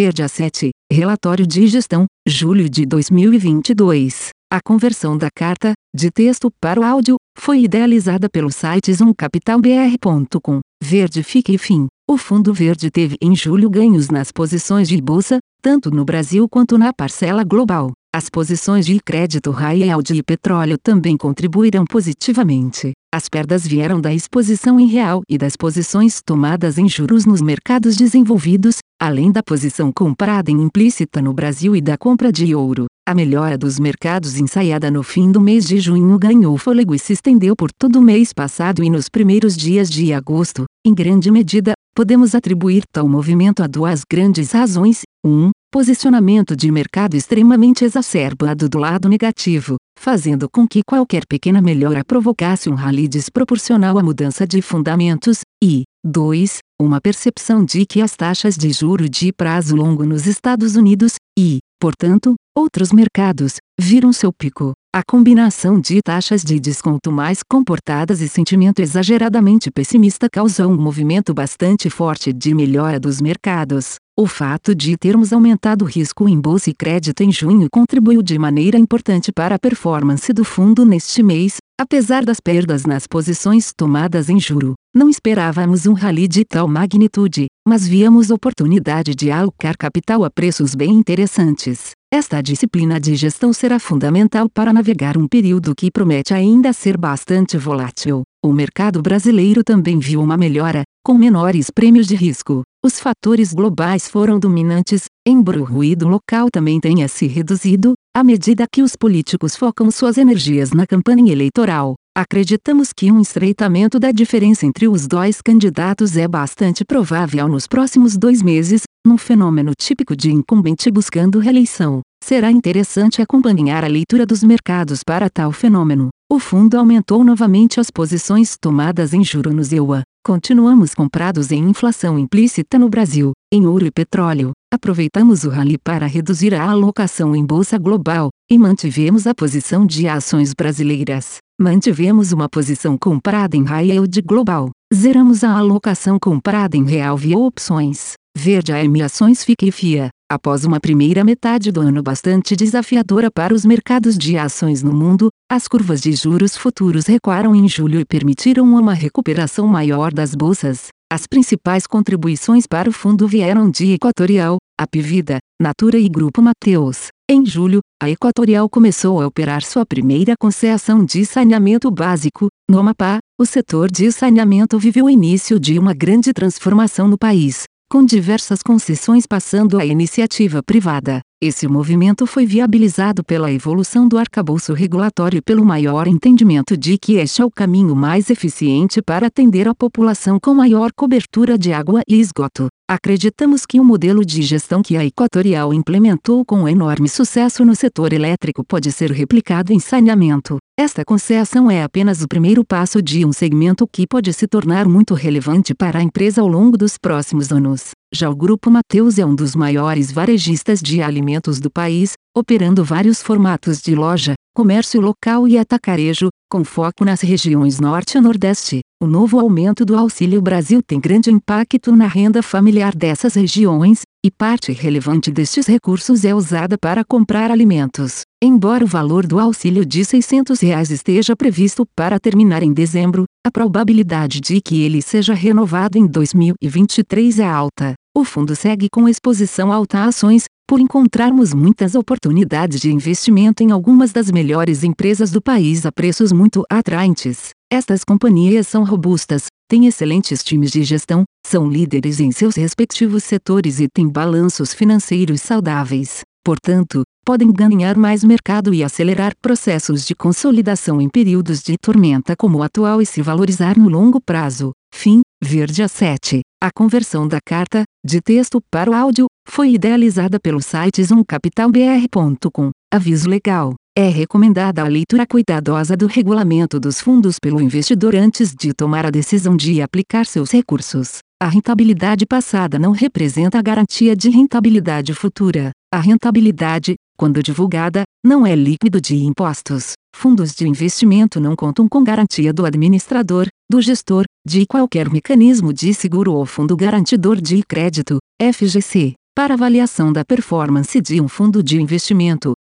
Verde A7, Relatório de Gestão, julho de 2022. A conversão da carta, de texto para o áudio, foi idealizada pelo site zoomcapitalbr.com. Verde fique e fim. O Fundo Verde teve em julho ganhos nas posições de bolsa, tanto no Brasil quanto na parcela global. As posições de crédito high yield e petróleo também contribuíram positivamente. As perdas vieram da exposição em real e das posições tomadas em juros nos mercados desenvolvidos, além da posição comprada em implícita no Brasil e da compra de ouro. A melhora dos mercados ensaiada no fim do mês de junho ganhou fôlego e se estendeu por todo o mês passado e nos primeiros dias de agosto. Em grande medida, podemos atribuir tal movimento a duas grandes razões. 1. Um, Posicionamento de mercado extremamente exacerbado do lado negativo, fazendo com que qualquer pequena melhora provocasse um rally desproporcional à mudança de fundamentos, e 2. Uma percepção de que as taxas de juro de prazo longo nos Estados Unidos, e, portanto, outros mercados, viram seu pico. A combinação de taxas de desconto mais comportadas e sentimento exageradamente pessimista causou um movimento bastante forte de melhora dos mercados. O fato de termos aumentado o risco em bolsa e crédito em junho contribuiu de maneira importante para a performance do fundo neste mês, apesar das perdas nas posições tomadas em juro. Não esperávamos um rally de tal magnitude, mas víamos oportunidade de alocar capital a preços bem interessantes. Esta disciplina de gestão será fundamental para navegar um período que promete ainda ser bastante volátil. O mercado brasileiro também viu uma melhora, com menores prêmios de risco. Os fatores globais foram dominantes, embora o ruído local também tenha se reduzido, à medida que os políticos focam suas energias na campanha eleitoral. Acreditamos que um estreitamento da diferença entre os dois candidatos é bastante provável nos próximos dois meses, num fenômeno típico de incumbente buscando reeleição. Será interessante acompanhar a leitura dos mercados para tal fenômeno. O fundo aumentou novamente as posições tomadas em juro no ZEUA. Continuamos comprados em inflação implícita no Brasil, em ouro e petróleo. Aproveitamos o rally para reduzir a alocação em bolsa global e mantivemos a posição de ações brasileiras. Mantivemos uma posição comprada em high yield global. Zeramos a alocação comprada em real via opções. Verde AM Ações Fica e FIA. Após uma primeira metade do ano bastante desafiadora para os mercados de ações no mundo, as curvas de juros futuros recuaram em julho e permitiram uma recuperação maior das bolsas. As principais contribuições para o fundo vieram de Equatorial, Apivida, Natura e Grupo Mateus. Em julho, a Equatorial começou a operar sua primeira concessão de saneamento básico. No Amapá, o setor de saneamento viveu o início de uma grande transformação no país, com diversas concessões passando à iniciativa privada. Esse movimento foi viabilizado pela evolução do arcabouço regulatório e pelo maior entendimento de que este é o caminho mais eficiente para atender a população com maior cobertura de água e esgoto. Acreditamos que o modelo de gestão que a Equatorial implementou com enorme sucesso no setor elétrico pode ser replicado em saneamento. Esta concessão é apenas o primeiro passo de um segmento que pode se tornar muito relevante para a empresa ao longo dos próximos anos. Já o Grupo Mateus é um dos maiores varejistas de alimentos do país, operando vários formatos de loja, comércio local e atacarejo, com foco nas regiões Norte e Nordeste. O novo aumento do Auxílio Brasil tem grande impacto na renda familiar dessas regiões, e parte relevante destes recursos é usada para comprar alimentos. Embora o valor do auxílio de 600 reais esteja previsto para terminar em dezembro, a probabilidade de que ele seja renovado em 2023 é alta. O fundo segue com exposição alta a ações, por encontrarmos muitas oportunidades de investimento em algumas das melhores empresas do país a preços muito atraentes. Estas companhias são robustas, têm excelentes times de gestão, são líderes em seus respectivos setores e têm balanços financeiros saudáveis. Portanto, podem ganhar mais mercado e acelerar processos de consolidação em períodos de tormenta como o atual e se valorizar no longo prazo. Fim, Verde a 7. A conversão da carta, de texto para o áudio, foi idealizada pelo site zoomcapitalbr.com. Aviso legal. É recomendada a leitura cuidadosa do regulamento dos fundos pelo investidor antes de tomar a decisão de aplicar seus recursos. A rentabilidade passada não representa a garantia de rentabilidade futura. A rentabilidade, quando divulgada, não é líquido de impostos. Fundos de investimento não contam com garantia do administrador, do gestor, de qualquer mecanismo de seguro ou fundo garantidor de crédito, FGC. Para avaliação da performance de um fundo de investimento,